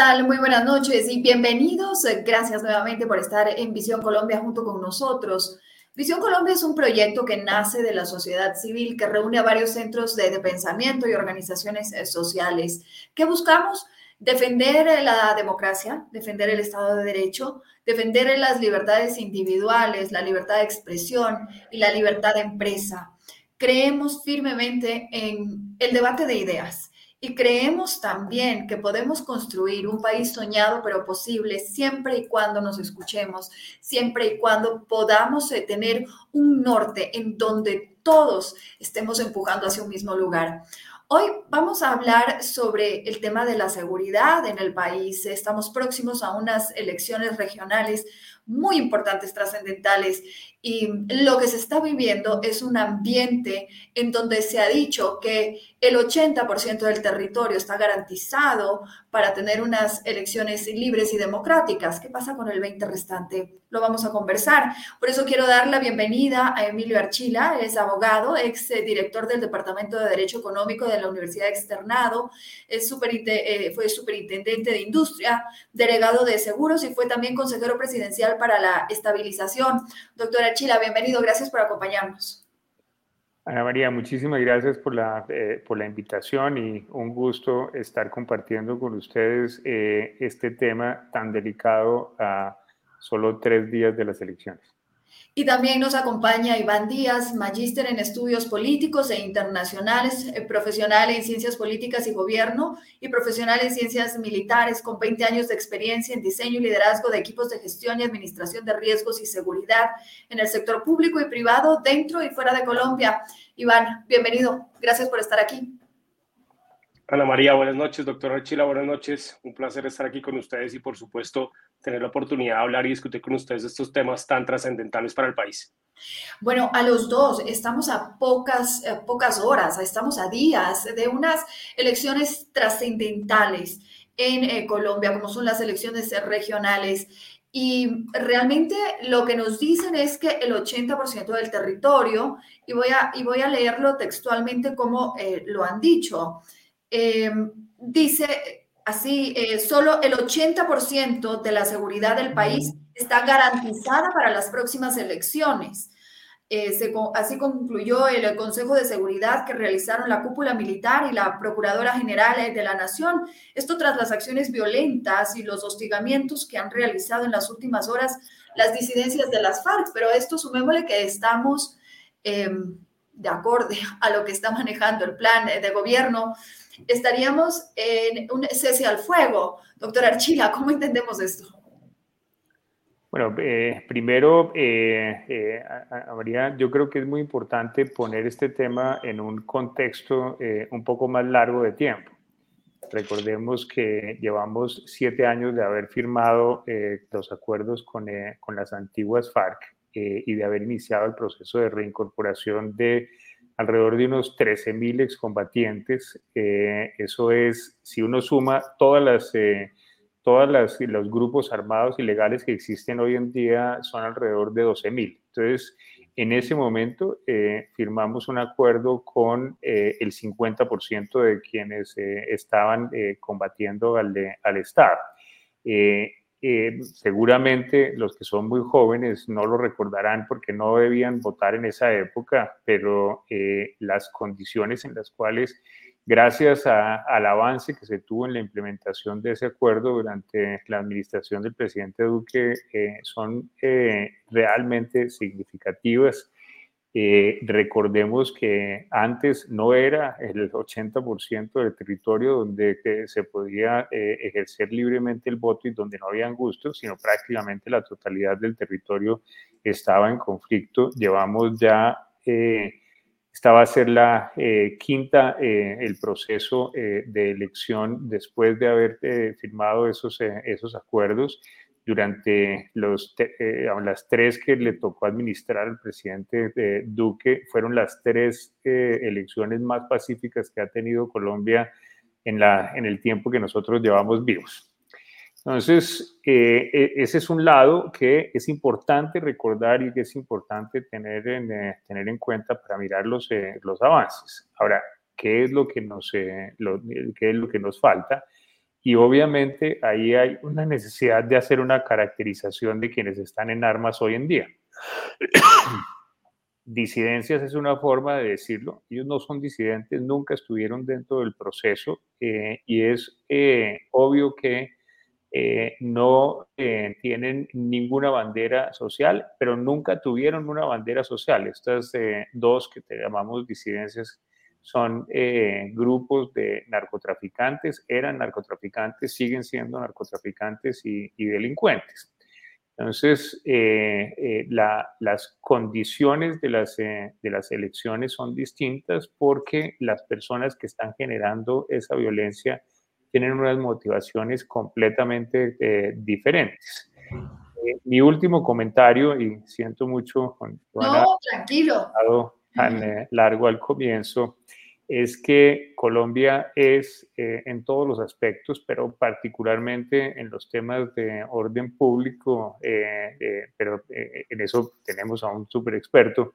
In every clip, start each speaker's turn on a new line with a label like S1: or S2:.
S1: tal? Muy buenas noches y bienvenidos. Gracias nuevamente por estar en Visión Colombia junto con nosotros. Visión Colombia es un proyecto que nace de la sociedad civil que reúne a varios centros de, pensamiento y organizaciones eh, sociales que buscamos defender la democracia, defender el Estado de Derecho, defender las libertades individuales, la libertad de expresión y la libertad de empresa. Creemos firmemente en el debate de ideas y creemos también que podemos construir un país soñado pero posible siempre y cuando nos escuchemos, siempre y cuando podamos eh, tener un norte en donde todos estemos empujando hacia un mismo lugar. Hoy vamos a hablar sobre el tema de la seguridad en el país. Estamos próximos a unas elecciones regionales muy importantes, trascendentales, y lo que se está viviendo es un ambiente en donde se ha dicho que el 80% del territorio está garantizado para tener unas elecciones libres y democráticas. ¿Qué pasa con el 20 restante? Lo vamos a conversar. Por eso quiero dar la bienvenida a Emilio Archila, es abogado, ex director del Departamento de Derecho Económico de la Universidad Externado, es eh, fue superintendente de Industria, delegado de Seguros y fue también consejero presidencial para la estabilización. Doctora Chila, bienvenido, gracias por acompañarnos.
S2: Ana María, muchísimas gracias por la, eh, por la invitación y un gusto estar compartiendo con ustedes eh, este tema tan delicado a solo tres días de las elecciones.
S1: Y también nos acompaña Iván Díaz, magíster en estudios políticos e internacionales, eh, profesional en ciencias políticas y gobierno y profesional en ciencias militares con 20 años de experiencia en diseño y liderazgo de equipos de gestión y administración de riesgos y seguridad en el sector público y privado dentro y fuera de Colombia. Iván, bienvenido. Gracias por estar aquí.
S3: Ana María, buenas noches. Doctora Archila, buenas noches. Un placer estar aquí con ustedes y, por supuesto, tener la oportunidad de hablar y discutir con ustedes estos temas tan trascendentales para el país.
S1: Bueno, a los dos estamos a pocas, pocas horas, estamos a días de unas elecciones trascendentales en eh, Colombia, como son las elecciones regionales. Y realmente lo que nos dicen es que el 80% del territorio, y voy a, y voy a leerlo textualmente como eh, lo han dicho, Em, dice así, eh, solo el 80% de la seguridad del país está garantizada para las próximas elecciones. Eh, así concluyó el Consejo de Seguridad que realizaron la cúpula militar y la Procuradora General de la Nación. Esto tras las acciones violentas y los hostigamientos que han realizado en las últimas horas las disidencias de las FARC. Pero esto sumémosle que estamos em, de acorde a lo que está manejando el plan de gobierno estaríamos en un cese al fuego. Doctor Archila, ¿cómo entendemos esto?
S2: Bueno, eh, primero, eh, eh, María, yo creo que es muy importante poner este tema en un contexto un poco más largo de tiempo. Recordemos que llevamos siete años de haber firmado los acuerdos con, con, las antiguas FARC y de haber iniciado el proceso de reincorporación de alrededor de unos 13.000 excombatientes. Eh, eso es, si uno suma todas las, eh, todas las, los grupos armados ilegales que existen hoy en día, son alrededor de 12.000. Entonces, en ese momento eh, firmamos un acuerdo con el 50% de quienes estaban combatiendo al, al Estado. Eh, seguramente los que son muy jóvenes no lo recordarán porque no debían votar en esa época, pero eh, las condiciones en las cuales, gracias al avance que se tuvo en la implementación de ese acuerdo durante la administración del presidente Duque, eh, son realmente significativas eh, recordemos que antes no era el 80% del territorio donde se podía eh, ejercer libremente el voto y donde no habían gustos, sino prácticamente la totalidad del territorio estaba en conflicto. Llevamos ya, eh, esta va a ser la quinta, el proceso de elección después de haber firmado esos, esos acuerdos durante los, eh, las tres que le tocó administrar al presidente eh, Duque, fueron las tres eh, elecciones más pacíficas que ha tenido Colombia en, la, en el tiempo que nosotros llevamos vivos. Entonces, e, ese es un lado que es importante recordar y que es importante tener en, tener en cuenta para mirar los, los avances. Ahora, ¿qué es lo que nos, qué es lo que nos falta? Y obviamente ahí hay una necesidad de hacer una caracterización de quienes están en armas hoy en día. Disidencias es una forma de decirlo. Ellos no son disidentes, nunca estuvieron dentro del proceso eh, y es eh, obvio que eh, no tienen ninguna bandera social, pero nunca tuvieron una bandera social. Estas dos que te llamamos disidencias son grupos de narcotraficantes, eran narcotraficantes, siguen siendo narcotraficantes y delincuentes. Entonces, eh, eh, las condiciones de las, eh, de las elecciones son distintas porque las personas que están generando esa violencia tienen unas motivaciones completamente diferentes. mi último comentario, y siento mucho con
S1: no, tranquilo.
S2: Tan largo al comienzo, es que Colombia es eh, en todos los aspectos, pero particularmente en los temas de orden público, eh, eh, pero en eso tenemos a un súper experto,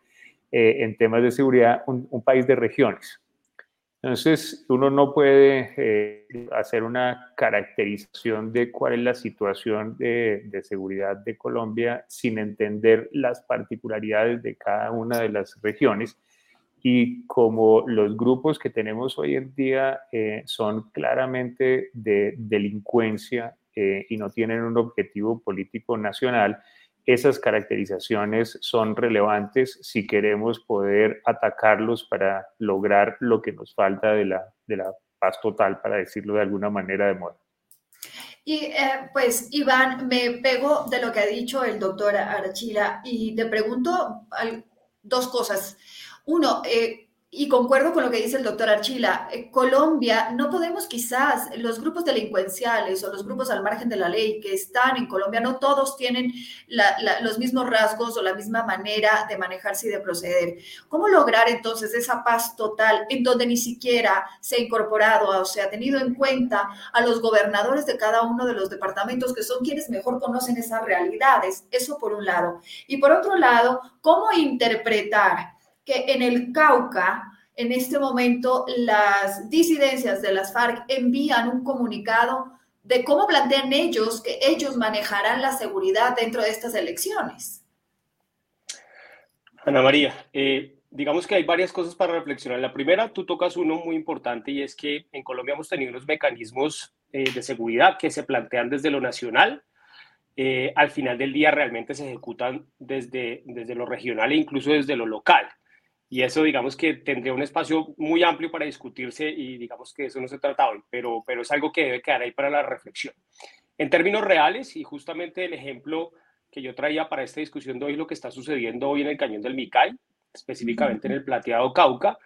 S2: en temas de seguridad, un, país de regiones. Entonces, uno no puede hacer una caracterización de cuál es la situación de, de seguridad de Colombia sin entender las particularidades de cada una de las regiones. Y como los grupos que tenemos hoy en día eh, son claramente de delincuencia eh, y no tienen un objetivo político nacional, esas caracterizaciones son relevantes si queremos poder atacarlos para lograr lo que nos falta de la, de la paz total, para decirlo de alguna manera de moda.
S1: Y eh, pues, Iván, me pego de lo que ha dicho el doctor Arachila y te pregunto dos cosas. Uno, eh, y concuerdo con lo que dice el doctor Archila, eh, Colombia, no podemos quizás, los grupos delincuenciales o los grupos al margen de la ley que están en Colombia, no todos tienen los mismos rasgos o la misma manera de manejarse y de proceder. ¿Cómo lograr entonces esa paz total en donde ni siquiera se ha incorporado o se ha tenido en cuenta a los gobernadores de cada uno de los departamentos que son quienes mejor conocen esas realidades? Eso por un lado. Y por otro lado, ¿cómo interpretar? Que en el Cauca, en este momento, las disidencias de las FARC envían un comunicado de cómo plantean ellos que ellos manejarán la seguridad dentro de estas elecciones.
S3: Ana María, eh, digamos que hay varias cosas para reflexionar. La primera, tú tocas uno muy importante y es que en Colombia hemos tenido unos mecanismos eh, de seguridad que se plantean desde lo nacional. Eh, al final del día realmente se ejecutan desde, desde lo regional e incluso desde lo local. Y eso, digamos que tendría un espacio muy amplio para discutirse y digamos que eso no se trata hoy, pero, pero es algo que debe quedar ahí para la reflexión. En términos reales, y justamente el ejemplo que yo traía para esta discusión de hoy, lo que está sucediendo hoy en el Cañón del Micay, específicamente en el Plateado Cauca,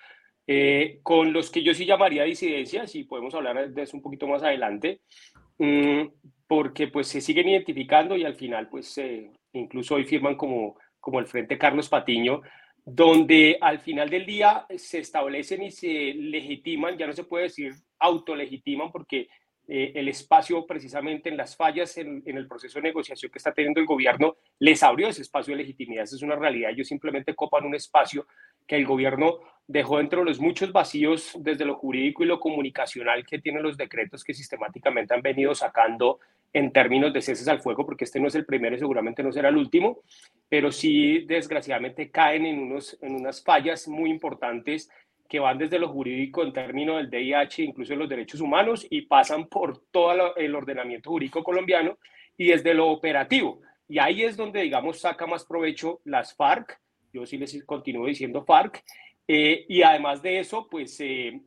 S3: eh, con los que yo sí llamaría disidencias, y podemos hablar de eso un poquito más adelante, mm, porque pues se siguen identificando y al final pues incluso hoy firman como, como el Frente Carlos Patiño, donde al final del día se establecen y se legitiman, ya no se puede decir autolegitiman porque eh, el espacio precisamente en las fallas en, el proceso de negociación que está teniendo el gobierno les abrió ese espacio de legitimidad. Esa es una realidad. Ellos simplemente copan un espacio que el gobierno dejó dentro de los muchos vacíos desde lo jurídico y lo comunicacional que tienen los decretos que sistemáticamente han venido sacando en términos de ceses al fuego, porque este no es el primero y seguramente no será el último, pero sí desgraciadamente caen en, unos, en unas fallas muy importantes que van desde lo jurídico en términos del DIH, incluso de los derechos humanos, y pasan por todo el ordenamiento jurídico colombiano y desde lo operativo. Y ahí es donde, digamos, saca más provecho las FARC, yo sí les continúo diciendo FARC, eh, y además de eso, pues eh,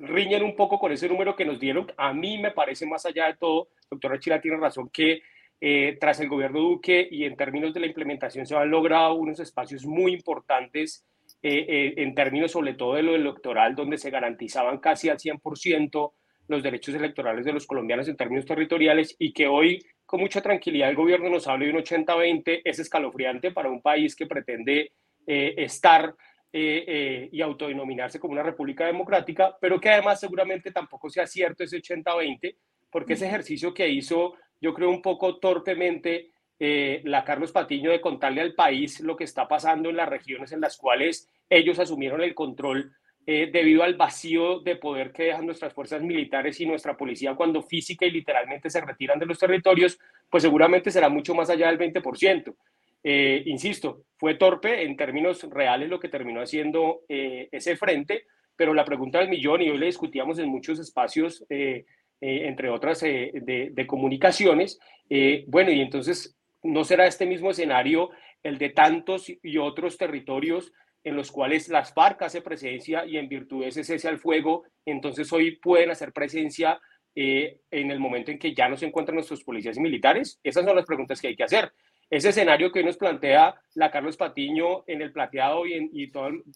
S3: riñen un poco con ese número que nos dieron. A mí me parece más allá de todo, doctora Chila tiene razón, que eh, tras el gobierno Duque y en términos de la implementación se han logrado unos espacios muy importantes eh, eh, en términos sobre todo de lo electoral, donde se garantizaban casi al 100% los derechos electorales de los colombianos en términos territoriales y que hoy con mucha tranquilidad el gobierno nos habla de un 80-20, es escalofriante para un país que pretende eh, estar y autodenominarse como una república democrática, pero que además seguramente tampoco sea cierto ese 80-20, porque ese ejercicio que hizo, yo creo un poco torpemente, eh, la Carlos Patiño de contarle al país lo que está pasando en las regiones en las cuales ellos asumieron el control eh, debido al vacío de poder que dejan nuestras fuerzas militares y nuestra policía cuando física y literalmente se retiran de los territorios, pues seguramente será mucho más allá del 20%. Eh, insisto, fue torpe en términos reales lo que terminó haciendo ese frente, pero la pregunta del millón, y hoy le discutíamos en muchos espacios, entre otras, de, comunicaciones, bueno, y entonces, ¿no será este mismo escenario el de tantos y otros territorios en los cuales las FARC hace presencia y en virtud de ese cese al fuego, entonces hoy pueden hacer presencia eh, en el momento en que ya no se encuentran nuestros policías y militares? Esas son las preguntas que hay que hacer. Ese escenario que hoy nos plantea la Carlos Patiño en el plateado y, en,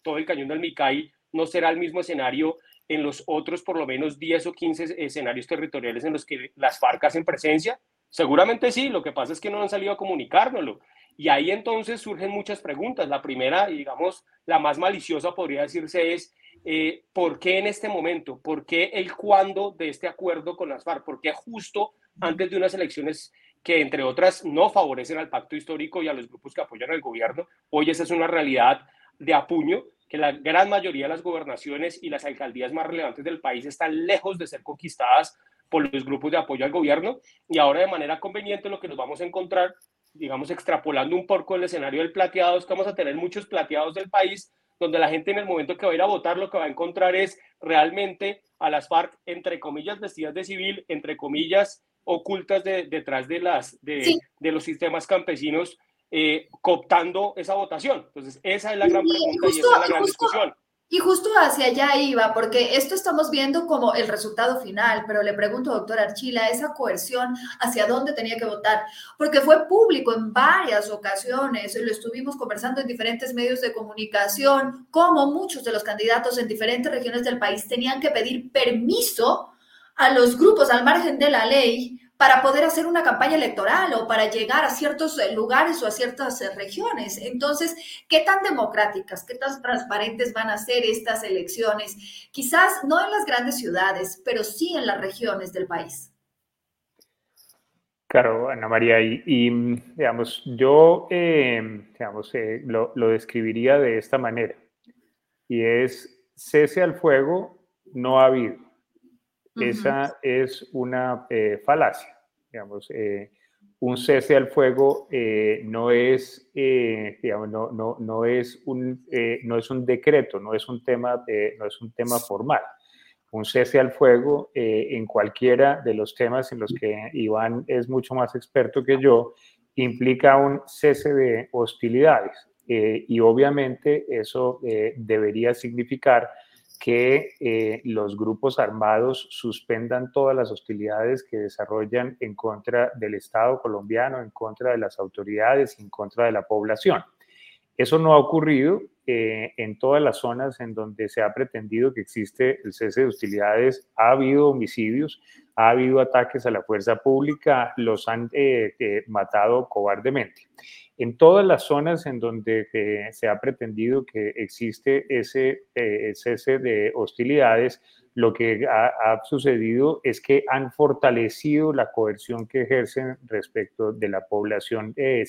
S3: todo el cañón del Micay no será el mismo escenario en los otros por lo menos 10 o 15 escenarios territoriales en los que las FARC hacen presencia? Seguramente sí, lo que pasa es que no han salido a comunicárnoslo. Y ahí entonces surgen muchas preguntas. La primera, digamos, la más maliciosa podría decirse es, eh, ¿por qué en este momento? ¿Por qué el cuándo de este acuerdo con las FARC? ¿Por qué justo antes de unas elecciones que, entre otras, no favorecen al pacto histórico y a los grupos que apoyan al gobierno? Hoy esa es una realidad de apuño, que la gran mayoría de las gobernaciones y las alcaldías más relevantes del país están lejos de ser conquistadas por los grupos de apoyo al gobierno y ahora de manera conveniente lo que nos vamos a encontrar digamos, extrapolando un poco el escenario del plateado, es que vamos a tener muchos plateados del país, donde la gente en el momento que va a ir a votar lo que va a encontrar es realmente a las FARC, entre comillas, vestidas de civil, entre comillas, ocultas detrás de, las, de, de, los sistemas campesinos, eh, cooptando esa votación. Entonces, esa es la gran pregunta y, esa es la gran discusión.
S1: Y justo hacia allá iba, porque esto estamos viendo como el resultado final, pero le pregunto, doctor Archila, esa coerción, ¿hacia dónde tenía que votar? Porque fue público en varias ocasiones, lo estuvimos conversando en diferentes medios de comunicación, como muchos de los candidatos en diferentes regiones del país tenían que pedir permiso a los grupos al margen de la ley para poder hacer una campaña electoral o para llegar a ciertos eh, lugares o a ciertas eh, regiones. Entonces, ¿qué tan democráticas, qué tan transparentes van a ser estas elecciones? Quizás no en las grandes ciudades, pero sí en las regiones del país.
S2: Claro, Ana María, y, digamos, yo eh, digamos, lo, lo describiría de esta manera, y es cese al fuego no ha habido esa es una eh, falacia. Digamos, eh, un cese al fuego eh, no, es, digamos, no, no, no, es un, no es un decreto, no es un tema, no es un tema formal. Un cese al fuego en cualquiera de los temas en los que Iván es mucho más experto que yo, implica un cese de hostilidades. y obviamente eso debería significar que eh, los grupos armados suspendan todas las hostilidades que desarrollan en contra del Estado colombiano, en contra de las autoridades, en contra de la población. Eso no ha ocurrido eh, en todas las zonas en donde se ha pretendido que existe el cese de hostilidades. Ha habido homicidios, ha habido ataques a la fuerza pública, los han eh, matado cobardemente. En todas las zonas en donde eh, se ha pretendido que existe ese eh, cese de hostilidades, lo que ha, sucedido es que han fortalecido la coerción que ejercen respecto de la población eh,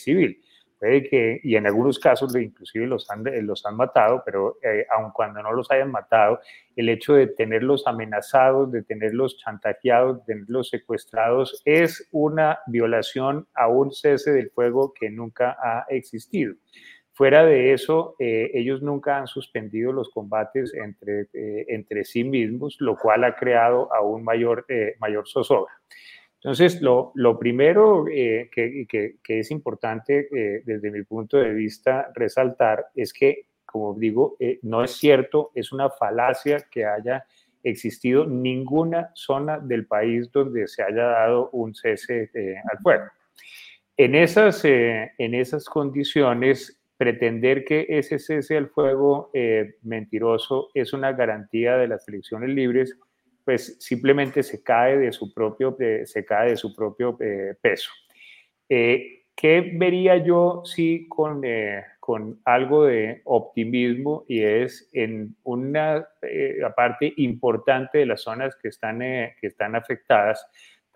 S2: civil que, y en algunos casos inclusive los han, los han matado, pero eh, aun cuando no los hayan matado, el hecho de tenerlos amenazados, de tenerlos chantajeados, de tenerlos secuestrados, es una violación a un cese del fuego que nunca ha existido. Fuera de eso, eh, ellos nunca han suspendido los combates entre, eh, entre sí mismos, lo cual ha creado aún mayor, mayor zozobra. Entonces, lo, primero eh, que, es importante eh, desde mi punto de vista resaltar es que, como digo, eh, no es cierto, es una falacia que haya existido ninguna zona del país donde se haya dado un cese al fuego. En esas, en esas condiciones, pretender que ese cese al fuego mentiroso es una garantía de las elecciones libres pues simplemente se cae de su propio, se cae de su propio eh, peso. Eh, ¿Qué vería yo sí con, eh, con algo de optimismo? Y es en una parte importante de las zonas que están, que están afectadas,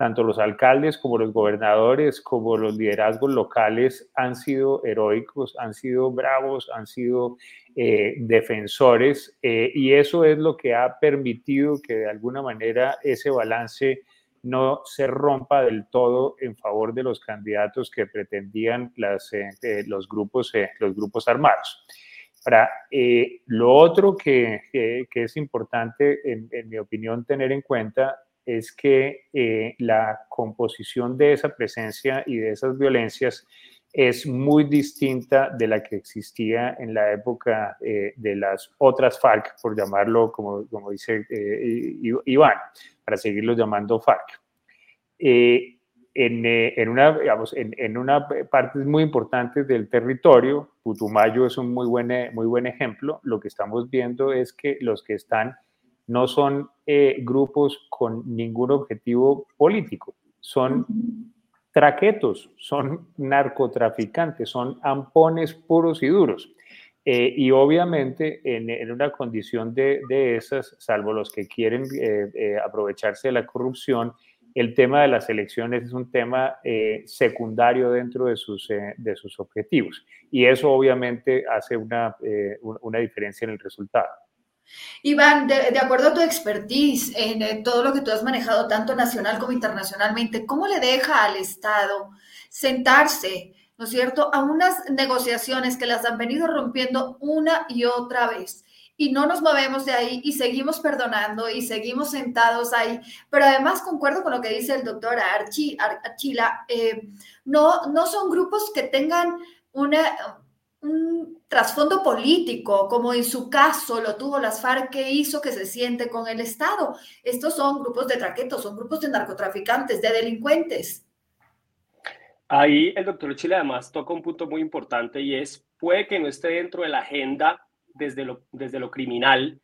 S2: tanto los alcaldes como los gobernadores, como los liderazgos locales han sido heroicos, han sido bravos, han sido eh, defensores y eso es lo que ha permitido que de alguna manera ese balance no se rompa del todo en favor de los candidatos que pretendían las, los, grupos, los grupos armados. Ahora, lo otro que, es importante, en, mi opinión, tener en cuenta es que eh, la composición de esa presencia y de esas violencias es muy distinta de la que existía en la época eh, de las otras FARC, por llamarlo como, como dice eh, Iván, para seguirlo llamando FARC. En, en, una, digamos, en, en, una parte muy importante del territorio, Putumayo es un muy buen, muy buen ejemplo, lo que estamos viendo es que los que están no son eh, grupos con ningún objetivo político, son traquetos, son narcotraficantes, son ampones puros y duros. Eh, y obviamente en, una condición de, esas, salvo los que quieren eh, aprovecharse de la corrupción, el tema de las elecciones es un tema secundario dentro de sus, objetivos. Y eso obviamente hace una diferencia en el resultado.
S1: Iván, de, acuerdo a tu expertise en, todo lo que tú has manejado, tanto nacional como internacionalmente, ¿cómo le deja al Estado sentarse, ¿no es cierto?, a unas negociaciones que las han venido rompiendo una y otra vez y no nos movemos de ahí y seguimos perdonando y seguimos sentados ahí. Pero además concuerdo con lo que dice el doctor Archi, Archila, eh, no, no son grupos que tengan una, un trasfondo político, como en su caso lo tuvo las FARC, que hizo que se siente con el Estado. Estos son grupos de traquetos, son grupos de narcotraficantes, de delincuentes.
S3: Ahí el doctor Chile además toca un punto muy importante y es, puede que no esté dentro de la agenda desde lo, desde lo criminal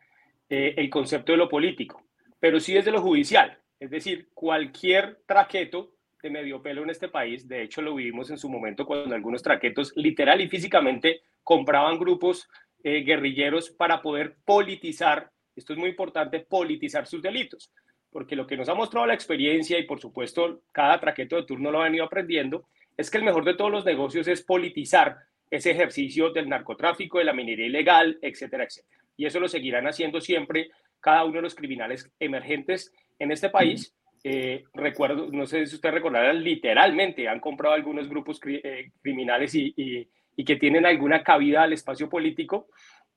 S3: eh, el concepto de lo político, pero sí desde lo judicial. Es decir, cualquier traqueto de medio pelo en este país. De hecho, lo vivimos en su momento cuando algunos traquetos literal y físicamente compraban grupos eh, guerrilleros para poder politizar, esto es muy importante, politizar sus delitos. Porque lo que nos ha mostrado la experiencia y por supuesto cada traqueto de turno lo ha venido aprendiendo, es que el mejor de todos los negocios es politizar ese ejercicio del narcotráfico, de la minería ilegal, etcétera, etcétera. Y eso lo seguirán haciendo siempre cada uno de los criminales emergentes en este país eh, recuerdo, no sé si usted recordará, literalmente han comprado algunos grupos eh, criminales y, que tienen alguna cabida al espacio político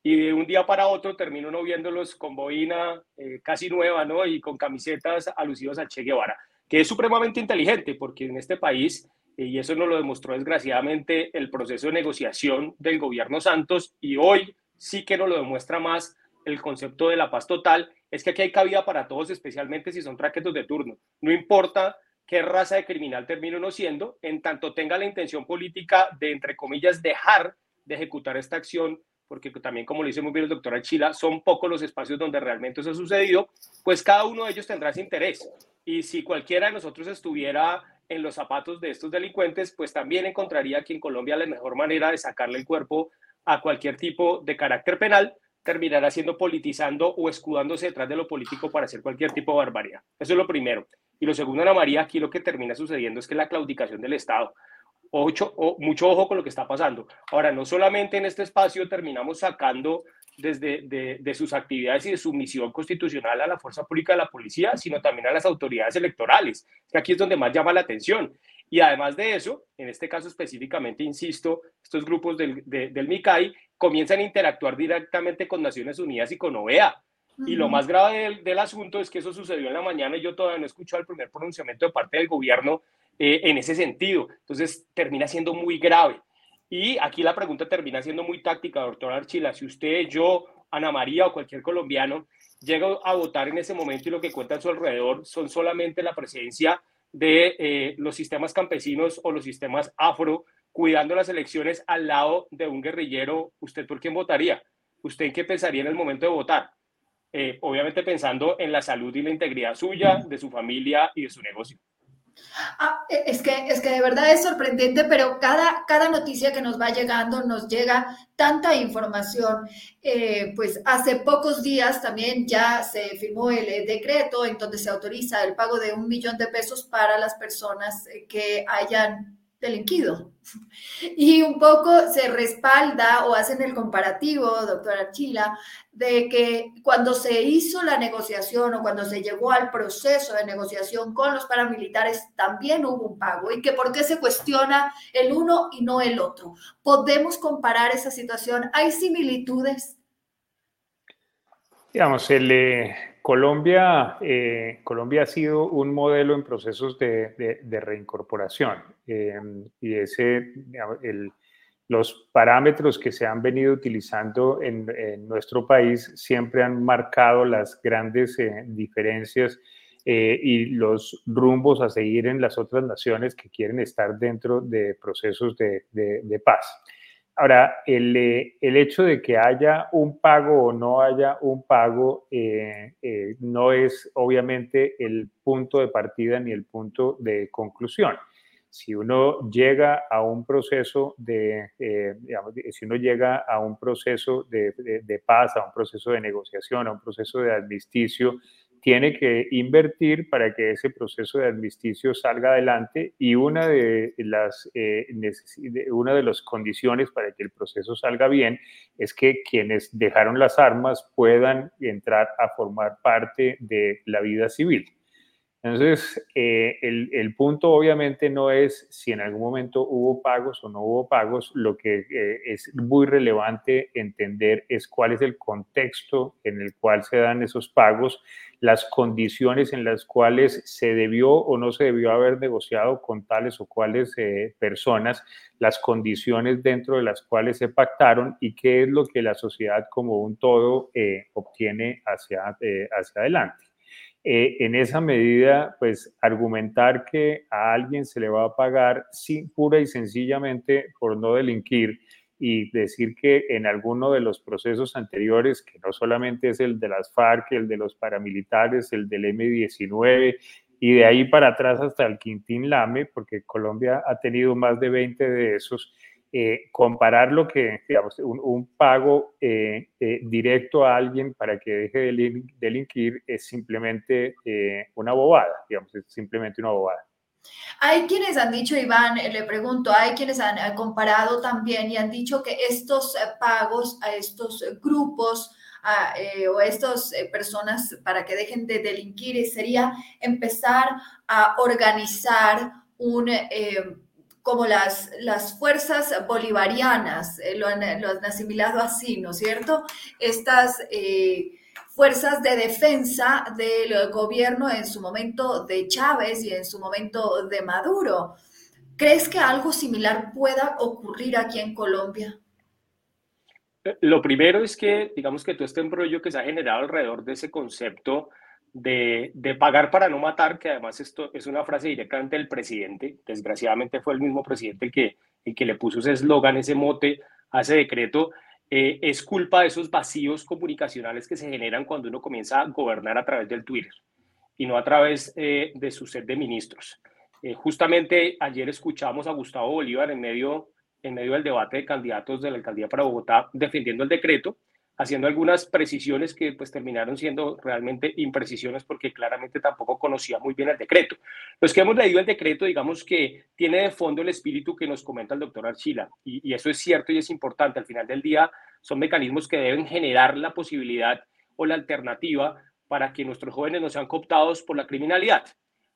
S3: y de un día para otro termino no viéndolos con boina eh, casi nueva, ¿no? Y con camisetas alusivas a Che Guevara, que es supremamente inteligente porque en este país, y eso nos lo demostró desgraciadamente el proceso de negociación del gobierno Santos y hoy sí que nos lo demuestra más el concepto de la paz total es que aquí hay cabida para todos, especialmente si son traquetos de turno. No importa qué raza de criminal termine uno siendo, en tanto tenga la intención política de, entre comillas, dejar de ejecutar esta acción, porque también, como lo dice muy bien el doctor Achila, son pocos los espacios donde realmente eso ha sucedido, pues cada uno de ellos tendrá ese interés. Y si cualquiera de nosotros estuviera en los zapatos de estos delincuentes, pues también encontraría aquí en Colombia la mejor manera de sacarle el cuerpo a cualquier tipo de carácter penal, terminará siendo politizando o escudándose detrás de lo político para hacer cualquier tipo de barbaridad. Eso es lo primero. Y lo segundo, Ana María, aquí lo que termina sucediendo es que la claudicación del Estado. Ocho, o, mucho ojo con lo que está pasando. Ahora, no solamente en este espacio terminamos sacando desde de, sus actividades y de su misión constitucional a la fuerza pública de la policía, sino también a las autoridades electorales, que aquí es donde más llama la atención. Y además de eso, en este caso específicamente, insisto, estos grupos del, del MICAI comienzan a interactuar directamente con Naciones Unidas y con OEA. Y lo más grave del, asunto es que eso sucedió en la mañana y yo todavía no he escuchado el primer pronunciamiento de parte del gobierno eh, en ese sentido. Entonces termina siendo muy grave. Y aquí la pregunta termina siendo muy táctica, doctor Archila. Si usted, yo, Ana María o cualquier colombiano llega a votar en ese momento y lo que cuenta a su alrededor son solamente la presencia de eh, los sistemas campesinos o los sistemas afro cuidando las elecciones al lado de un guerrillero, ¿usted por quién votaría? ¿Usted en qué pensaría en el momento de votar? Eh, obviamente pensando en la salud y la integridad suya, de su familia y de su negocio.
S1: Ah, e, es, que, es que de verdad es sorprendente, pero cada, cada noticia que nos va llegando nos llega tanta información. Eh, pues hace pocos días también ya se firmó el eh, decreto en donde se autoriza el pago de un millón de pesos para las personas que hayan delinquido. Y un poco se respalda o hacen el comparativo, doctora Archila, de que cuando se hizo la negociación o cuando se llegó al proceso de negociación con los paramilitares, también hubo un pago y que por qué se cuestiona el uno y no el otro. ¿Podemos comparar esa situación? ¿Hay similitudes?
S2: Digamos, el, eh, Colombia, eh, Colombia ha sido un modelo en procesos de, reincorporación eh, y ese, los parámetros que se han venido utilizando en, nuestro país siempre han marcado las grandes eh, diferencias y los rumbos a seguir en las otras naciones que quieren estar dentro de procesos de paz. Ahora, eh, el, hecho de que haya un pago o no haya un pago eh, eh, no es obviamente el punto de partida ni el punto de conclusión. Si uno llega a un proceso de, si uno llega a un proceso de, de, paz, a un proceso de negociación, a un proceso de armisticio, tiene que invertir para que ese proceso de armisticio salga adelante y una de las, eh, una de las condiciones para que el proceso salga bien es que quienes dejaron las armas puedan entrar a formar parte de la vida civil. Entonces, eh, el, punto obviamente no es si en algún momento hubo pagos o no hubo pagos, lo que eh, es muy relevante entender es cuál es el contexto en el cual se dan esos pagos, las condiciones en las cuales se debió o no se debió haber negociado con tales o cuales eh, personas, las condiciones dentro de las cuales se pactaron y qué es lo que la sociedad como un todo obtiene hacia, hacia adelante. Eh, en esa medida, pues argumentar que a alguien se le va a pagar sin, pura y sencillamente por no delinquir y decir que en alguno de los procesos anteriores, que no solamente es el de las FARC, el de los paramilitares, el del M19 y de ahí para atrás hasta el Quintín Lame, porque Colombia ha tenido más de 20 de esos, eh, comparar lo que, digamos, un, pago eh, eh, directo a alguien para que deje de delinquir es simplemente una bobada, digamos, es simplemente una bobada.
S1: Hay quienes han dicho, Iván, le pregunto, hay quienes han comparado también y han dicho que estos pagos a estos grupos o a estas personas para que dejen de delinquir sería empezar a organizar un como las, las fuerzas bolivarianas, eh, lo, han, asimilado así, ¿no es cierto? Estas eh, fuerzas de defensa del gobierno en su momento de Chávez y en su momento de Maduro. ¿Crees que algo similar pueda ocurrir aquí en Colombia?
S3: Eh, lo primero es que, digamos que todo este embrollo que se ha generado alrededor de ese concepto de, pagar para no matar, que además esto es una frase directamente del presidente, desgraciadamente fue el mismo presidente el que, el que le puso ese eslogan, ese mote a ese decreto, eh, es culpa de esos vacíos comunicacionales que se generan cuando uno comienza a gobernar a través del Twitter y no a través eh, de su set de ministros. Eh, justamente ayer escuchamos a Gustavo Bolívar en medio, en medio del debate de candidatos de la alcaldía para Bogotá defendiendo el decreto haciendo algunas precisiones que pues terminaron siendo realmente imprecisiones porque claramente tampoco conocía muy bien el decreto. Los que hemos leído el decreto, digamos que tiene de fondo el espíritu que nos comenta el doctor Archila y, eso es cierto y es importante. Al final del día son mecanismos que deben generar la posibilidad o la alternativa para que nuestros jóvenes no sean cooptados por la criminalidad.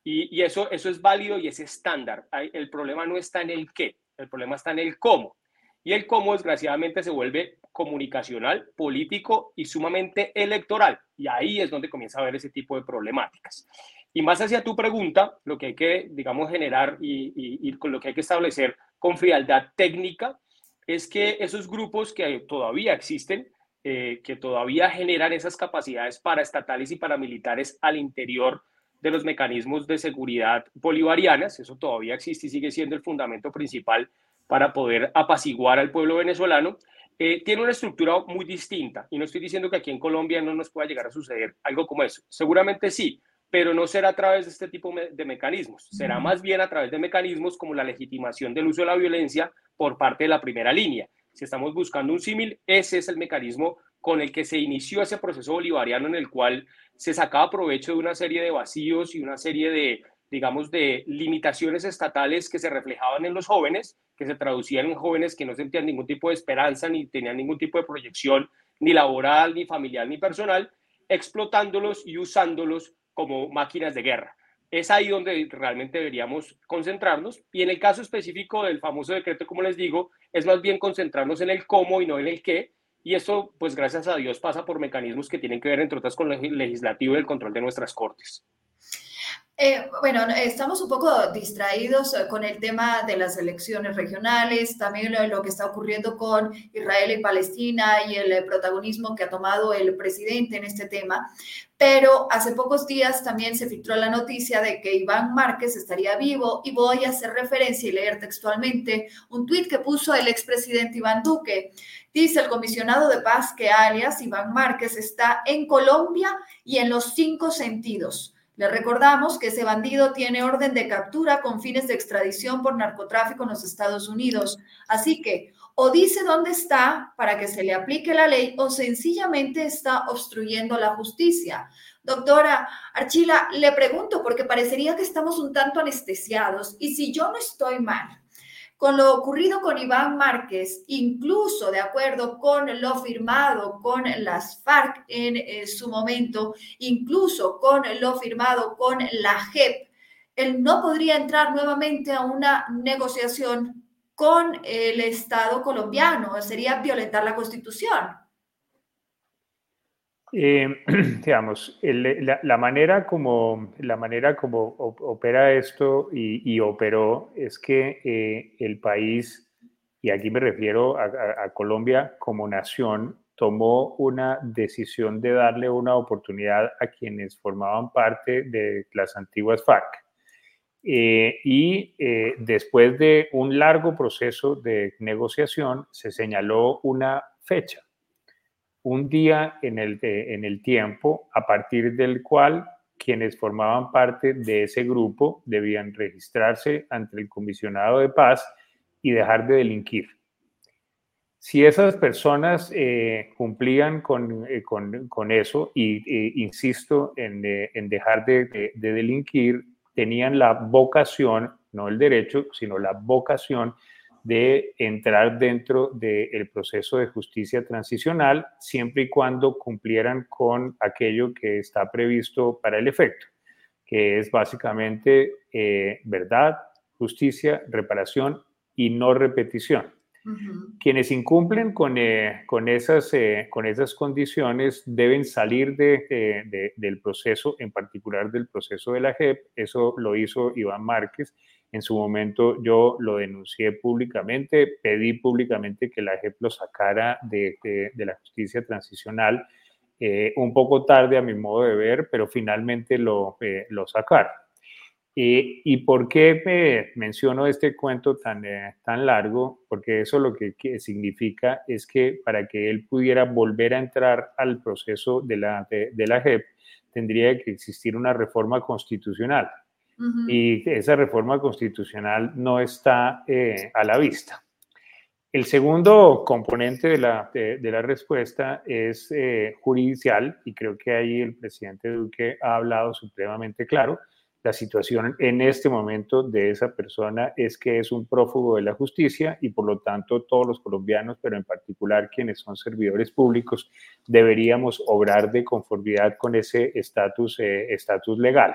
S3: Y, y, eso, eso es válido y es estándar. El problema no está en el qué, el problema está en el cómo. Y el cómo, desgraciadamente, se vuelve comunicacional, político y sumamente electoral. Y ahí es donde comienza a haber ese tipo de problemáticas. Y más hacia tu pregunta, lo que hay que, digamos, generar y, con lo que hay que establecer con frialdad técnica es que esos grupos que todavía existen, eh, que todavía generan esas capacidades para estatales y paramilitares al interior de los mecanismos de seguridad bolivarianas, eso todavía existe y sigue siendo el fundamento principal para poder apaciguar al pueblo venezolano, eh, tiene una estructura muy distinta. Y no estoy diciendo que aquí en Colombia no nos pueda llegar a suceder algo como eso. Seguramente sí, pero no será a través de este tipo de mecanismos. Será más bien a través de mecanismos como la legitimación del uso de la violencia por parte de la primera línea. Si estamos buscando un símil, ese es el mecanismo con el que se inició ese proceso bolivariano en el cual se sacaba provecho de una serie de vacíos y una serie de digamos, de limitaciones estatales que se reflejaban en los jóvenes, que se traducían en jóvenes que no sentían ningún tipo de esperanza, ni tenían ningún tipo de proyección, ni laboral, ni familiar, ni personal, explotándolos y usándolos como máquinas de guerra. Es ahí donde realmente deberíamos concentrarnos. Y en el caso específico del famoso decreto, como les digo, es más bien concentrarnos en el cómo y no en el qué. Y esto, pues gracias a Dios, pasa por mecanismos que tienen que ver, entre otras, con el legislativo y el control de nuestras cortes.
S1: Eh, bueno, estamos un poco distraídos eh, con el tema de las elecciones regionales, también lo, que está ocurriendo con Israel y Palestina y el protagonismo que ha tomado el presidente en este tema. Pero hace pocos días también se filtró la noticia de que Iván Márquez estaría vivo y voy a hacer referencia y leer textualmente un tuit que puso el expresidente Iván Duque. Dice el comisionado de paz que alias Iván Márquez está en Colombia y en los cinco sentidos le recordamos que ese bandido tiene orden de captura con fines de extradición por narcotráfico en los Estados Unidos. Así que o dice dónde está para que se le aplique la ley o sencillamente está obstruyendo la justicia. Doctora Archila, le pregunto porque parecería que estamos un tanto anestesiados y si yo no estoy mal, con lo ocurrido con Iván Márquez, incluso de acuerdo con lo firmado con las FARC en eh, su momento, incluso con lo firmado con la JEP, él no podría entrar nuevamente a una negociación con el Estado colombiano, sería violentar la constitución.
S2: Eh, digamos, la, manera como, la manera como opera esto y, operó es que eh, el país, y aquí me refiero a, Colombia como nación, tomó una decisión de darle una oportunidad a quienes formaban parte de las antiguas FARC. Eh, y después de un largo proceso de negociación, se señaló una fecha un día en el, en el tiempo a partir del cual quienes formaban parte de ese grupo debían registrarse ante el comisionado de paz y dejar de delinquir. Si esas personas eh, cumplían con, eh, con, eso, y eh, insisto en, en dejar de, de, delinquir, tenían la vocación, no el derecho, sino la vocación de entrar dentro del proceso de justicia transicional siempre y cuando cumplieran con aquello que está previsto para el efecto, que es básicamente eh, verdad, justicia, reparación y no repetición. Quienes incumplen con, eh, con, esas, eh, con esas condiciones deben salir de, del proceso, en particular del proceso de la JEP. Eso lo hizo Iván Márquez en su momento yo lo denuncié públicamente, pedí públicamente que la JEP lo sacara de, la justicia transicional, eh, un poco tarde a mi modo de ver, pero finalmente lo, eh, lo sacaron. ¿Y por qué menciono este cuento tan, eh, tan largo? Porque eso lo que, significa es que para que él pudiera volver a entrar al proceso de la, de la JEP, tendría que existir una reforma constitucional y esa reforma constitucional no está eh, a la vista. El segundo componente de la, de, la respuesta es eh, judicial y creo que ahí el presidente Duque ha hablado supremamente claro. La situación en este momento de esa persona es que es un prófugo de la justicia y por lo tanto todos los colombianos, pero en particular quienes son servidores públicos, deberíamos obrar de conformidad con ese estatus eh, legal.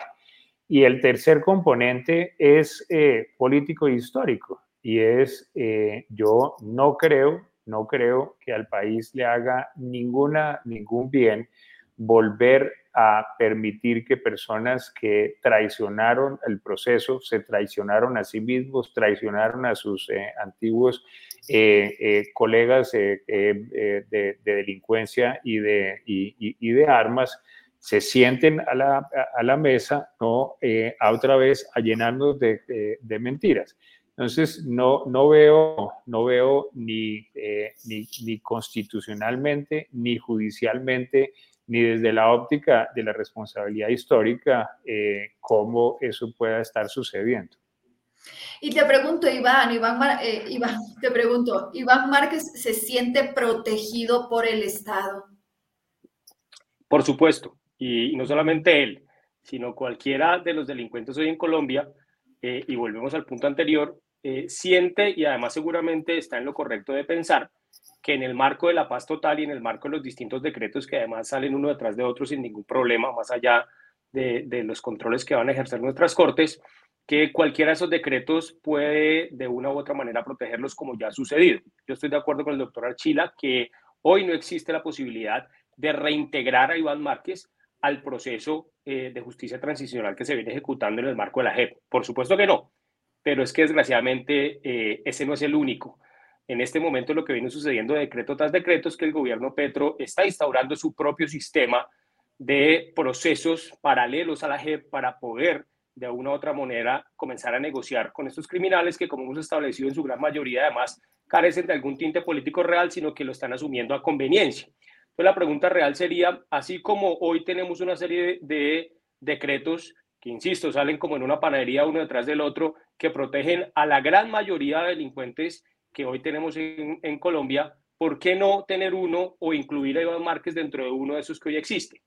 S2: Y el tercer componente es eh, político e histórico, y es, eh, yo no creo, no creo que al país le haga ninguna, ningún bien volver a permitir que personas que traicionaron el proceso, se traicionaron a sí mismos, traicionaron a sus eh, antiguos colegas de, delincuencia y de, y de armas, se sienten a la, a la mesa, ¿no? Eh, a otra vez a llenarnos de, de, mentiras. Entonces, no, no veo, no veo ni, eh, ni, ni, constitucionalmente, ni judicialmente, ni desde la óptica de la responsabilidad histórica, eh, cómo eso pueda estar sucediendo.
S1: Y te pregunto, Iván, Iván, Iván, te pregunto, ¿Iván Márquez se siente protegido por el Estado?
S3: Por supuesto y, no solamente él. sino cualquiera de los delincuentes hoy en Colombia, eh, y volvemos al punto anterior, eh, siente y además seguramente está en lo correcto de pensar que en el marco de la paz total y en el marco de los distintos decretos que además salen uno detrás de otro sin ningún problema, más allá de, de los controles que van a ejercer nuestras cortes, que cualquiera de esos decretos puede de una u otra manera protegerlos como ya ha sucedido. Yo estoy de acuerdo con el doctor Archila que hoy no existe la posibilidad de reintegrar a Iván Márquez al proceso eh, de justicia transicional que se viene ejecutando en el marco de la JEP. Por supuesto que no, pero es que desgraciadamente eh, ese no es el único. En este momento lo que viene sucediendo de decreto tras decreto es que el gobierno Petro está instaurando su propio sistema de procesos paralelos a la JEP para poder de una u otra manera comenzar a negociar con estos criminales que, como hemos establecido en su gran mayoría, además carecen de algún tinte político real, sino que lo están asumiendo a conveniencia. Entonces, la pregunta real sería, así como hoy tenemos una serie de, decretos que, insisto, salen como en una panadería uno detrás del otro, que protegen a la gran mayoría de delincuentes que hoy tenemos en, en Colombia, ¿por qué no tener uno o incluir a Iván Márquez dentro de uno de esos que hoy existe?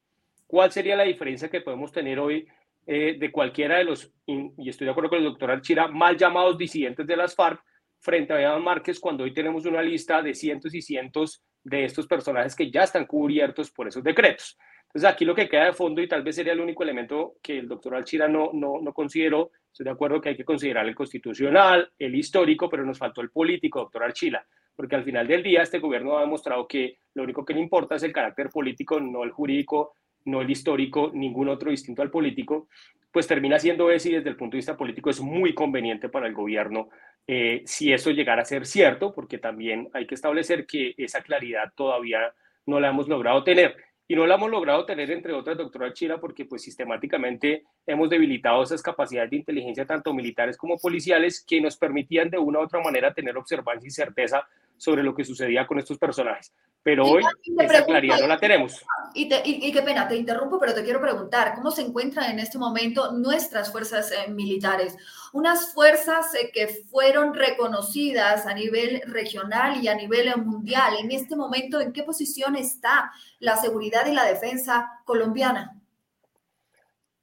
S3: ¿Cuál sería la diferencia que podemos tener hoy eh, de cualquiera de los, y estoy de acuerdo con el doctor Archira, mal llamados disidentes de las FARC frente a Iván Márquez cuando hoy tenemos una lista de cientos y cientos de estos personajes que ya están cubiertos por esos decretos. Entonces aquí lo que queda de fondo y tal vez sería el único elemento que el doctor Alchira no, no, no consideró, estoy de acuerdo que hay que considerar el constitucional, el histórico, pero nos faltó el político, doctor Archila, porque al final del día este gobierno ha demostrado que lo único que le importa es el carácter político, no el jurídico no el histórico, ningún otro distinto al político, pues termina siendo ese y desde el punto de vista político es muy conveniente para el gobierno eh, si eso llegara a ser cierto, porque también hay que establecer que esa claridad todavía no la hemos logrado tener. Y no la hemos logrado tener, entre otras, doctora Chira, porque pues sistemáticamente hemos debilitado esas capacidades de inteligencia, tanto militares como policiales, que nos permitían de una u otra manera tener observancia y certeza sobre lo que sucedía con estos personajes. Pero hoy esa claridad no la tenemos.
S1: Y, qué pena, te interrumpo, pero te quiero preguntar, ¿cómo se encuentran en este momento nuestras fuerzas eh, militares? Unas fuerzas eh, que fueron reconocidas a nivel regional y a nivel mundial. En este momento, ¿en qué posición está la seguridad y la defensa colombiana?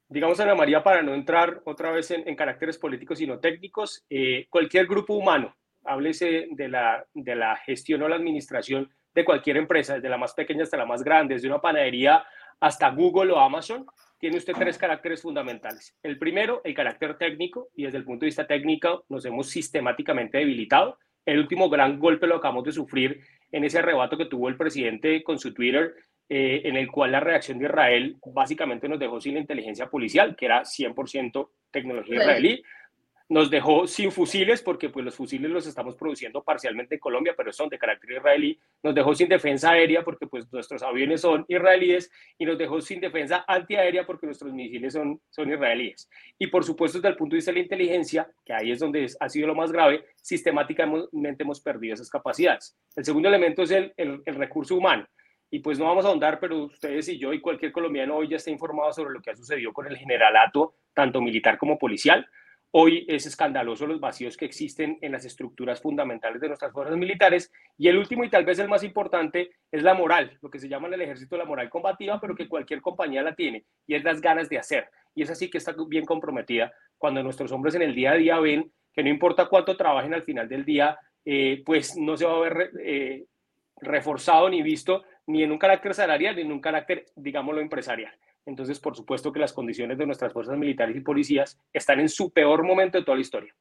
S3: digamos, Ana María, para no entrar otra vez en, caracteres políticos, sino técnicos, eh, cualquier grupo humano háblese de la, de la gestión o la administración de cualquier empresa, desde la más pequeña hasta la más grande, desde una panadería hasta Google o Amazon, tiene usted tres caracteres fundamentales. El primero, el carácter técnico, y desde el punto de vista técnico nos hemos sistemáticamente debilitado. El último gran golpe lo acabamos de sufrir en ese arrebato que tuvo el presidente con su Twitter, eh, en el cual la reacción de Israel básicamente nos dejó sin la inteligencia policial, que era 100% tecnología israelí nos dejó sin fusiles, porque pues los fusiles los estamos produciendo parcialmente en Colombia, pero son de carácter israelí, nos dejó sin defensa aérea, porque pues nuestros aviones son israelíes, y nos dejó sin defensa antiaérea, porque nuestros misiles son, son israelíes. Y por supuesto, desde el punto de vista de la inteligencia, que ahí es donde ha sido lo más grave, sistemáticamente hemos perdido esas capacidades. El segundo elemento es el, el, recurso humano. Y pues no vamos a ahondar, pero ustedes y yo y cualquier colombiano hoy ya está informado sobre lo que ha sucedido con el generalato, tanto militar como policial. Hoy es escandaloso los vacíos que existen en las estructuras fundamentales de nuestras fuerzas militares. Y el último y tal vez el más importante es la moral, lo que se llama en el ejército la moral combativa, pero que cualquier compañía la tiene, y es las ganas de hacer. Y es así que está bien comprometida cuando nuestros hombres en el día a día ven que no importa cuánto trabajen al final del día, eh, pues no se va a ver eh, reforzado ni visto ni en un carácter salarial ni en un carácter, digámoslo, empresarial. Entonces, por supuesto que las condiciones de nuestras fuerzas militares y policías están en su peor momento de toda la historia.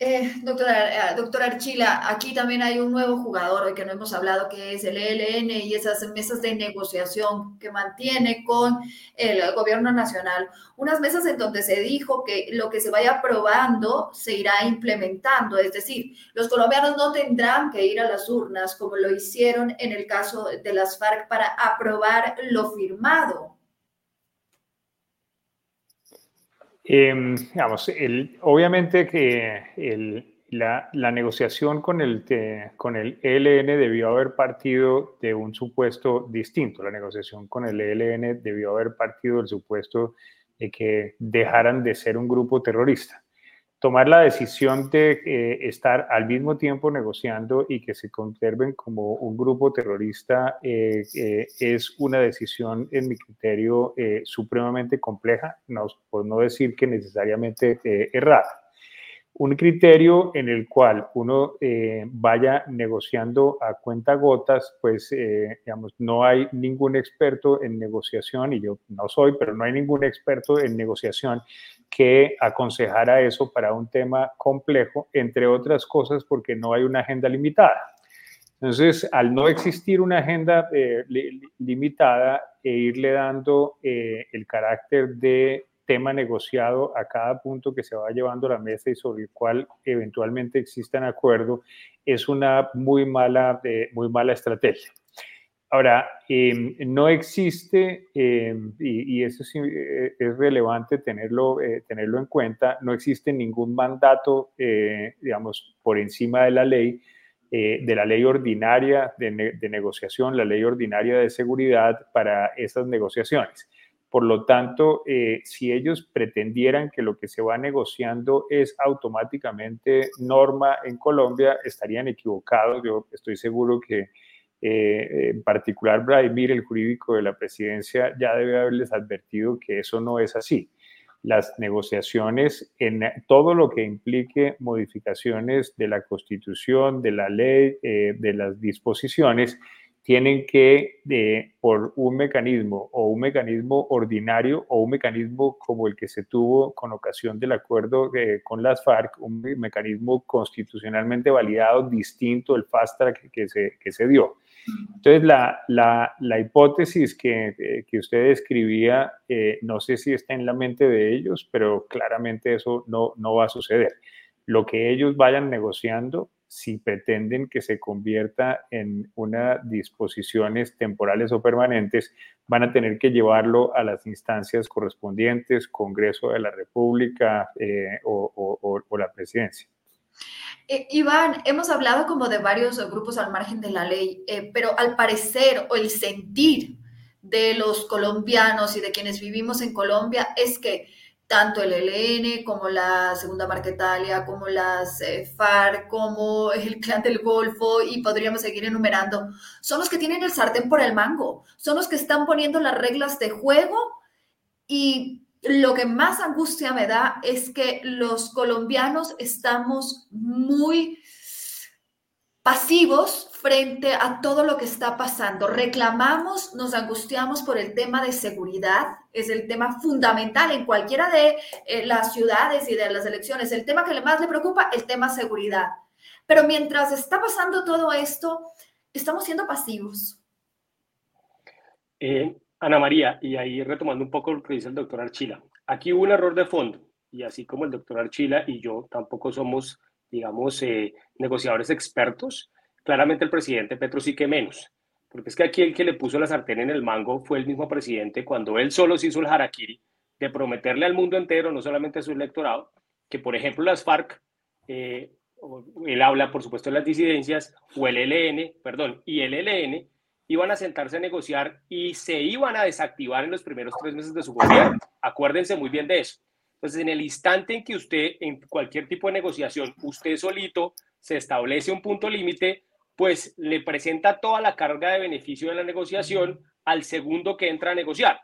S1: Eh, doctora, eh, doctora Archila, aquí también hay un nuevo jugador que no hemos hablado, que es el ELN y esas mesas de negociación que mantiene con el gobierno nacional. Unas mesas en donde se dijo que lo que se vaya aprobando se irá implementando, es decir, los colombianos no tendrán que ir a las urnas como lo hicieron en el caso de las FARC para aprobar lo firmado.
S2: Eh, el, obviamente que el, la, la, negociación con el, con el ELN debió haber partido de un supuesto distinto. La negociación con el ELN debió haber partido del supuesto de que dejaran de ser un grupo terrorista. Tomar la decisión de eh, estar al mismo tiempo negociando y que se conserven como un grupo terrorista eh, eh, es una decisión, en mi criterio, supremamente compleja, no, por no decir que necesariamente errada. Un criterio en el cual uno vaya negociando a cuenta gotas, pues digamos, no hay ningún experto en negociación, y yo no soy, pero no hay ningún experto en negociación que aconsejara eso para un tema complejo, entre otras cosas porque no hay una agenda limitada. Entonces, al no existir una agenda eh, limitada e irle dando eh, el carácter de tema negociado a cada punto que se va llevando a la mesa y sobre el cual eventualmente existan acuerdo, es una muy mala, eh, muy mala estrategia. Ahora, em, no existe, em, y, eso eh, es relevante tenerlo, eh, tenerlo en cuenta, no existe ningún mandato, eh, digamos, por encima de la ley, de la ley ordinaria de, de, negociación, la ley ordinaria de seguridad para esas negociaciones. Por lo tanto, si ellos pretendieran que lo que se va negociando es automáticamente norma en Colombia, estarían equivocados. Yo estoy seguro que eh, en particular, Vladimir, el jurídico de la presidencia, ya debe haberles advertido que eso no es así. Las negociaciones en todo lo que implique modificaciones de la constitución, de la ley, eh, de las disposiciones, tienen que, por un mecanismo o un mecanismo ordinario o un mecanismo como el que se tuvo con ocasión del acuerdo eh, con las FARC, un mecanismo constitucionalmente validado distinto del fast track que se, que se dio. Entonces, la, la, la hipótesis que, eh, que, usted describía, eh, no sé si está en la mente de ellos, pero claramente eso no, no va a suceder. Lo que ellos vayan negociando, si pretenden que se convierta en unas disposiciones temporales o permanentes, van a tener que llevarlo a las instancias correspondientes, Congreso de la República eh, o, o, o la Presidencia.
S1: Eh, Iván, hemos hablado como de varios grupos al margen de la ley, eh, pero al parecer o el sentir de los colombianos y de quienes vivimos en Colombia es que tanto el ELN como la Segunda Marquetalia, como las eh, FARC, como el Clan del Golfo y podríamos seguir enumerando, son los que tienen el sartén por el mango, son los que están poniendo las reglas de juego y lo que más angustia me da es que los colombianos estamos muy pasivos frente a todo lo que está pasando. Reclamamos, nos angustiamos por el tema de seguridad, es el tema fundamental en cualquiera de eh, las ciudades y de las elecciones. El tema que más le preocupa, el tema seguridad. Pero mientras está pasando todo esto, estamos siendo pasivos.
S3: Eh, Ana María, y ahí retomando un poco lo que dice el doctor Archila, aquí hubo un error de fondo, y así como el doctor Archila y yo tampoco somos, digamos, eh, negociadores expertos, claramente el presidente Petro sí que menos, porque es que aquí el que le puso la sartén en el mango fue el mismo presidente cuando él solo se hizo el harakiri de prometerle al mundo entero, no solamente a su electorado, que por ejemplo las FARC, eh, él habla por supuesto de las disidencias, o el ELN, perdón, y el ELN iban a sentarse a negociar y se iban a desactivar en los primeros tres meses de su gobierno. Acuérdense muy bien de eso. Entonces, en el instante en que usted, en cualquier tipo de negociación, usted solito se establece un punto límite, pues le presenta toda la carga de beneficio de la negociación al segundo que entra a negociar.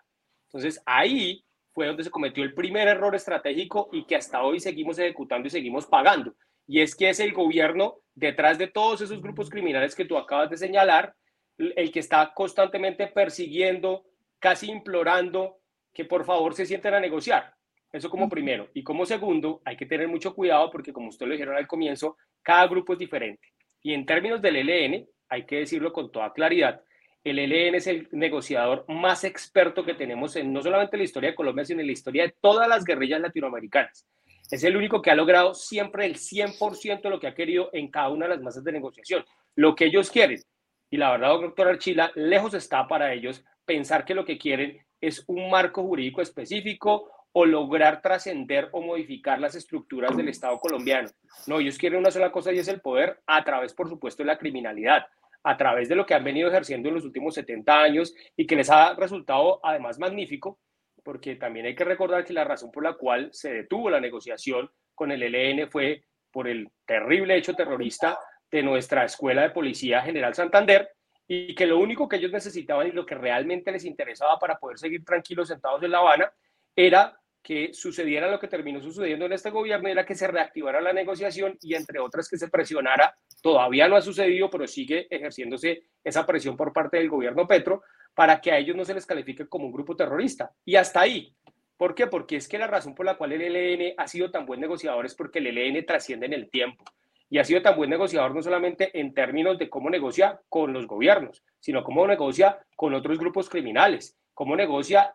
S3: Entonces, ahí fue donde se cometió el primer error estratégico y que hasta hoy seguimos ejecutando y seguimos pagando. Y es que es el gobierno detrás de todos esos grupos criminales que tú acabas de señalar, el que está constantemente persiguiendo, casi implorando que por favor se sienten a negociar. Eso como primero. Y como segundo, hay que tener mucho cuidado porque como usted lo dijeron al comienzo, cada grupo es diferente. Y en términos del ELN, hay que decirlo con toda claridad, el ELN es el negociador más experto que tenemos en no solamente la historia de Colombia, sino en la historia de todas las guerrillas latinoamericanas. Es el único que ha logrado siempre el 100% de lo que ha querido en cada una de las masas de negociación. Lo que ellos quieren, y la verdad, doctor Archila, lejos está para ellos pensar que lo que quieren es un marco jurídico específico o lograr trascender o modificar las estructuras del Estado colombiano. No, ellos quieren una sola cosa y es el poder a través, por supuesto, de la criminalidad, a través de lo que han venido ejerciendo en los últimos 70 años y que les ha resultado además magnífico, porque también hay que recordar que la razón por la cual se detuvo la negociación con el ELN fue por el terrible hecho terrorista de nuestra Escuela de Policía General Santander y que lo único que ellos necesitaban y lo que realmente les interesaba para poder seguir tranquilos sentados en La Habana era que sucediera lo que terminó sucediendo en este gobierno, era que se reactivara la negociación y entre otras que se presionara, todavía no ha sucedido, pero sigue ejerciéndose esa presión por parte del gobierno Petro para que a ellos no se les califique como un grupo terrorista. Y hasta ahí. ¿Por qué? Porque es que la razón por la cual el ELN ha sido tan buen negociador es porque el ELN trasciende en el tiempo. Y ha sido tan buen negociador no solamente en términos de cómo negocia con los gobiernos, sino cómo negocia con otros grupos criminales, cómo negocia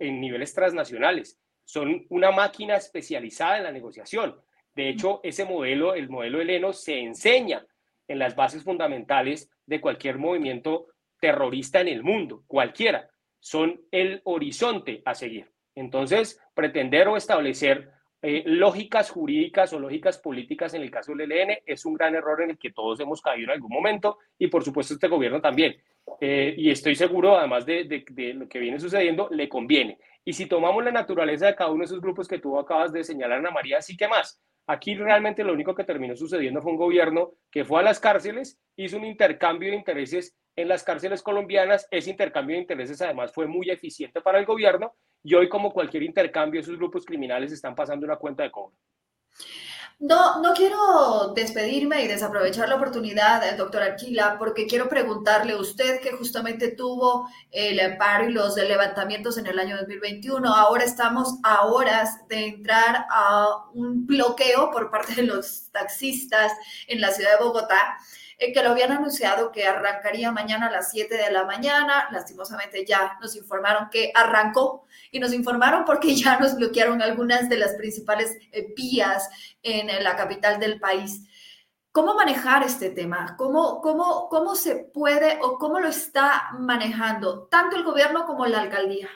S3: en niveles transnacionales son una máquina especializada en la negociación. De hecho, ese modelo, el modelo heleno, se enseña en las bases fundamentales de cualquier movimiento terrorista en el mundo, cualquiera. Son el horizonte a seguir. Entonces, pretender o establecer eh, lógicas jurídicas o lógicas políticas en el caso del ELN es un gran error en el que todos hemos caído en algún momento y por supuesto este gobierno también. Eh, y estoy seguro, además de, de, lo que viene sucediendo, le conviene. Y si tomamos la naturaleza de cada uno de esos grupos que tú acabas de señalar, Ana María, sí que más. Aquí realmente lo único que terminó sucediendo fue un gobierno que fue a las cárceles, hizo un intercambio de intereses en las cárceles colombianas. Ese intercambio de intereses además fue muy eficiente para el gobierno y hoy, como cualquier intercambio, esos grupos criminales están pasando una cuenta de cobro.
S1: No, no quiero despedirme y desaprovechar la oportunidad, eh, doctor Arquila, porque quiero preguntarle a usted que justamente tuvo el paro y los levantamientos en el año 2021. Ahora estamos a horas de entrar a un bloqueo por parte de los taxistas en la ciudad de Bogotá. Eh, que lo habían anunciado que arrancaría mañana a las 7 de la mañana. Lastimosamente ya nos informaron que arrancó y nos informaron porque ya nos bloquearon algunas de las principales eh, vías en la capital del país. ¿Cómo manejar este tema? ¿Cómo, cómo, ¿Cómo se puede o cómo lo está manejando tanto el gobierno como la alcaldía?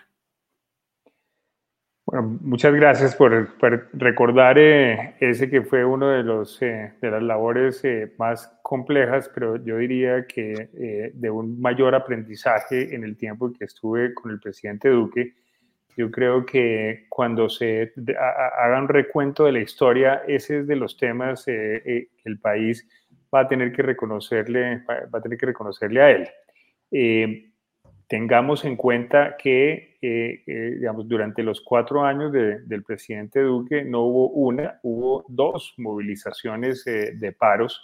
S2: Bueno, muchas gracias por, recordar eh, ese que fue uno de, los, eh, de las labores eh, más complejas, pero yo diría que de un mayor aprendizaje en el tiempo que estuve con el presidente Duque. Yo creo que cuando se haga un recuento de la historia, ese es de los temas que el país va a tener que reconocerle, va a tener que reconocerle a él tengamos en cuenta que, eh, eh, digamos, durante los cuatro años del presidente Duque no hubo una, hubo dos movilizaciones eh, de paros.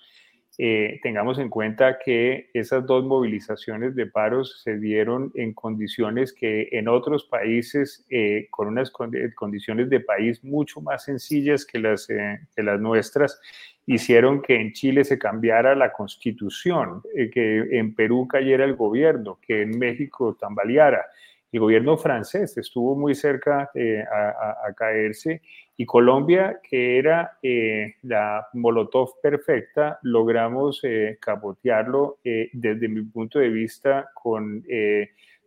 S2: tengamos en cuenta que esas dos movilizaciones de paros se dieron en condiciones que en otros países, con unas condiciones de país mucho más sencillas que las, que las nuestras, hicieron que en Chile se cambiara la constitución, eh, que en Perú cayera el gobierno, que en México tambaleara. El gobierno francés estuvo muy cerca eh, a, caerse y Colombia, que era eh, la Molotov perfecta, logramos capotearlo desde mi punto de vista con,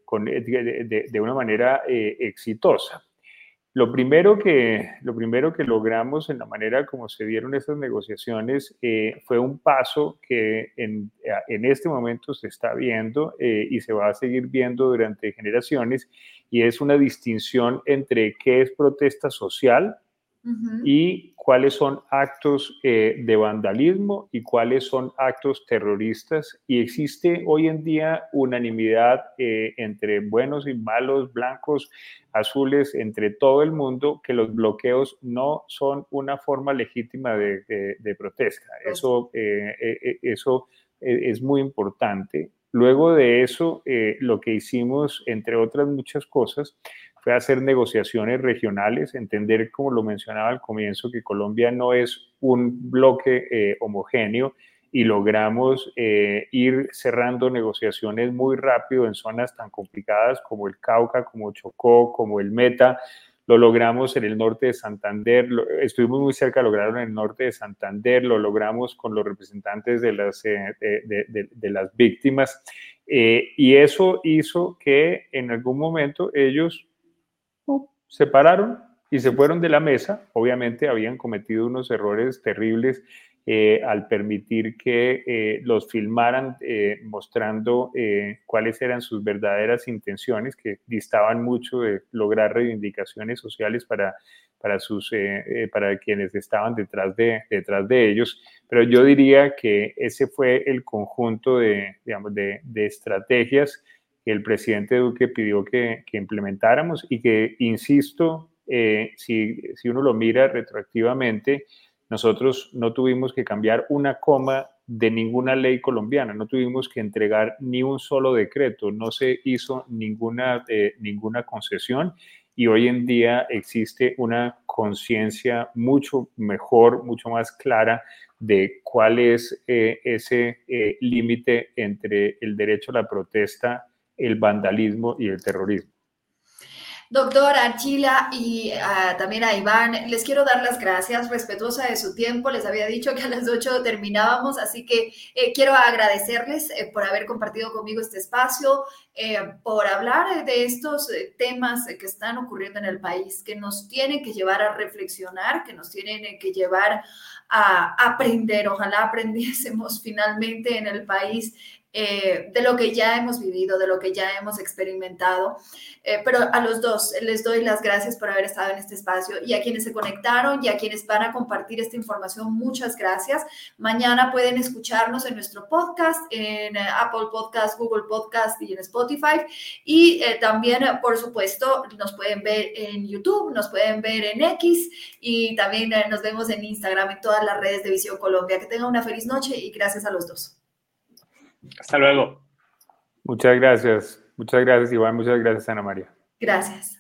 S2: con de, una manera exitosa. Lo primero, que, lo primero que logramos en la manera como se dieron estas negociaciones eh, fue un paso que en, en, este momento se está viendo eh, y se va a seguir viendo durante generaciones, y es una distinción entre qué es protesta social y cuáles son actos eh, de vandalismo y cuáles son actos terroristas. Y existe hoy en día unanimidad eh, entre buenos y malos, blancos, azules, entre todo el mundo, que los bloqueos no son una forma legítima de, protesta. Eso, eh, eso es muy importante. Luego de eso, lo que hicimos, entre otras muchas cosas, fue hacer negociaciones regionales, entender, como lo mencionaba al comienzo, que Colombia no es un bloque eh, homogéneo y logramos eh, ir cerrando negociaciones muy rápido en zonas tan complicadas como el Cauca, como Chocó, como el Meta. Lo logramos en el norte de Santander, estuvimos muy cerca de lograrlo en el norte de Santander, lo logramos con los representantes de las, eh, de, las víctimas. y eso hizo que en algún momento ellos se pararon y se fueron de la mesa. Obviamente habían cometido unos errores terribles eh, al permitir que eh, los filmaran mostrando cuáles eran sus verdaderas intenciones, que distaban mucho de lograr reivindicaciones sociales para, para, sus, para quienes estaban detrás de, detrás de ellos. Pero yo diría que ese fue el conjunto de, digamos, de, estrategias que el presidente Duque pidió que, que implementáramos y que, insisto, eh, si, si, uno lo mira retroactivamente, nosotros no tuvimos que cambiar una coma de ninguna ley colombiana, no tuvimos que entregar ni un solo decreto, no se hizo ninguna, eh, ninguna concesión y hoy en día existe una conciencia mucho mejor, mucho más clara de cuál es eh, ese límite entre el derecho a la protesta el vandalismo y el terrorismo.
S1: Doctor Archila y ah, también a Iván, les quiero dar las gracias, respetuosa de su tiempo. Les había dicho que a las 8 terminábamos, así que eh, quiero agradecerles eh, por haber compartido conmigo este espacio, eh, por hablar de estos temas que están ocurriendo en el país, que nos tienen que llevar a reflexionar, que nos tienen que llevar a aprender. Ojalá aprendiésemos finalmente en el país eh, de lo que ya hemos vivido, de lo que ya hemos experimentado. Eh, pero a los dos les doy las gracias por haber estado en este espacio y a quienes se conectaron y a quienes van a compartir esta información, muchas gracias. Mañana pueden escucharnos en nuestro podcast, en eh, Apple Podcast, Google Podcast y en Spotify. Y también, por supuesto, nos pueden ver en YouTube, nos pueden ver en X y también nos vemos en Instagram, en todas las redes de Visión Colombia. Que tengan una feliz noche y gracias a los dos.
S3: Hasta luego.
S2: Muchas gracias. Muchas gracias, Iván. Muchas gracias, Ana María.
S1: Gracias.